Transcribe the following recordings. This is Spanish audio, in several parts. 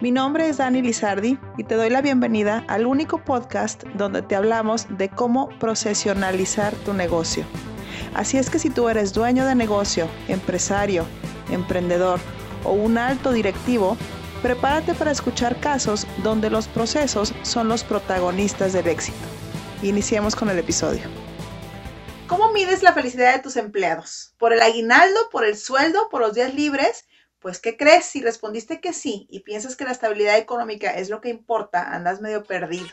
Mi nombre es Dani Lizardi y te doy la bienvenida al único podcast donde te hablamos de cómo procesionalizar tu negocio. Así es que si tú eres dueño de negocio, empresario, emprendedor o un alto directivo, prepárate para escuchar casos donde los procesos son los protagonistas del éxito. Iniciemos con el episodio. ¿Cómo mides la felicidad de tus empleados? ¿Por el aguinaldo, por el sueldo, por los días libres? Pues, ¿qué crees? Si respondiste que sí y piensas que la estabilidad económica es lo que importa, andas medio perdido.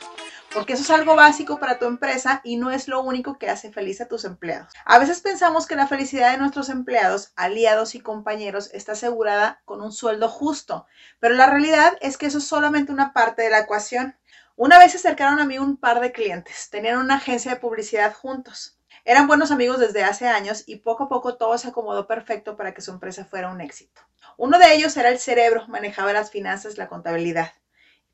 Porque eso es algo básico para tu empresa y no es lo único que hace feliz a tus empleados. A veces pensamos que la felicidad de nuestros empleados, aliados y compañeros está asegurada con un sueldo justo, pero la realidad es que eso es solamente una parte de la ecuación. Una vez se acercaron a mí un par de clientes, tenían una agencia de publicidad juntos. Eran buenos amigos desde hace años y poco a poco todo se acomodó perfecto para que su empresa fuera un éxito. Uno de ellos era el cerebro, manejaba las finanzas, la contabilidad,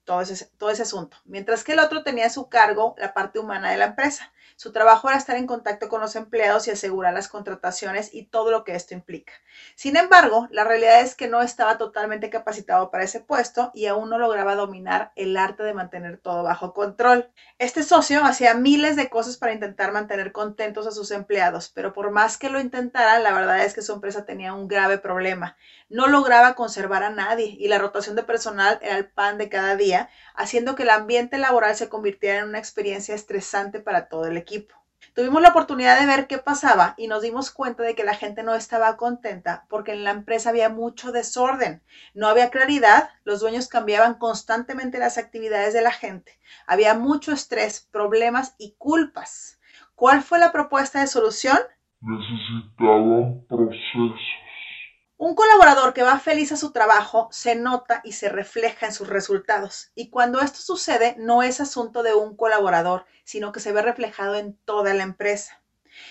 todo ese, todo ese asunto, mientras que el otro tenía a su cargo la parte humana de la empresa. Su trabajo era estar en contacto con los empleados y asegurar las contrataciones y todo lo que esto implica. Sin embargo, la realidad es que no estaba totalmente capacitado para ese puesto y aún no lograba dominar el arte de mantener todo bajo control. Este socio hacía miles de cosas para intentar mantener contentos a sus empleados, pero por más que lo intentara, la verdad es que su empresa tenía un grave problema. No lograba conservar a nadie y la rotación de personal era el pan de cada día, haciendo que el ambiente laboral se convirtiera en una experiencia estresante para todo el equipo. Tuvimos la oportunidad de ver qué pasaba y nos dimos cuenta de que la gente no estaba contenta porque en la empresa había mucho desorden, no había claridad, los dueños cambiaban constantemente las actividades de la gente, había mucho estrés, problemas y culpas. ¿Cuál fue la propuesta de solución? Necesitaban procesos un colaborador que va feliz a su trabajo se nota y se refleja en sus resultados. Y cuando esto sucede, no es asunto de un colaborador, sino que se ve reflejado en toda la empresa.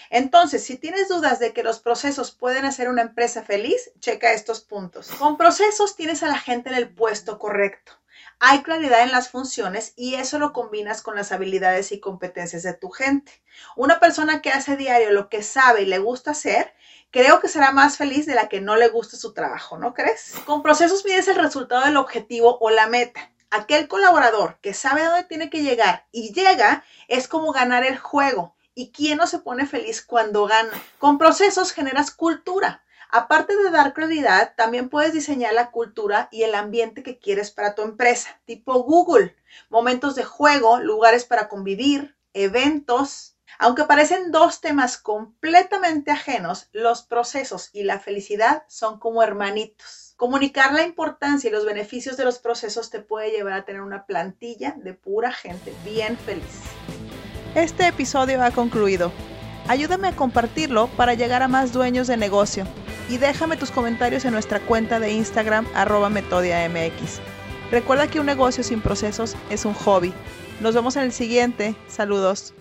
Entonces, si tienes dudas de que los procesos pueden hacer una empresa feliz, checa estos puntos. Con procesos tienes a la gente en el puesto correcto. Hay claridad en las funciones y eso lo combinas con las habilidades y competencias de tu gente. Una persona que hace diario lo que sabe y le gusta hacer creo que será más feliz de la que no le gusta su trabajo, ¿no crees? Con procesos mides el resultado del objetivo o la meta. Aquel colaborador que sabe dónde tiene que llegar y llega es como ganar el juego. ¿Y quién no se pone feliz cuando gana? Con procesos generas cultura. Aparte de dar claridad, también puedes diseñar la cultura y el ambiente que quieres para tu empresa, tipo Google, momentos de juego, lugares para convivir, eventos, aunque parecen dos temas completamente ajenos, los procesos y la felicidad son como hermanitos. Comunicar la importancia y los beneficios de los procesos te puede llevar a tener una plantilla de pura gente bien feliz. Este episodio ha concluido. Ayúdame a compartirlo para llegar a más dueños de negocio y déjame tus comentarios en nuestra cuenta de Instagram arroba metodiamx. Recuerda que un negocio sin procesos es un hobby. Nos vemos en el siguiente. Saludos.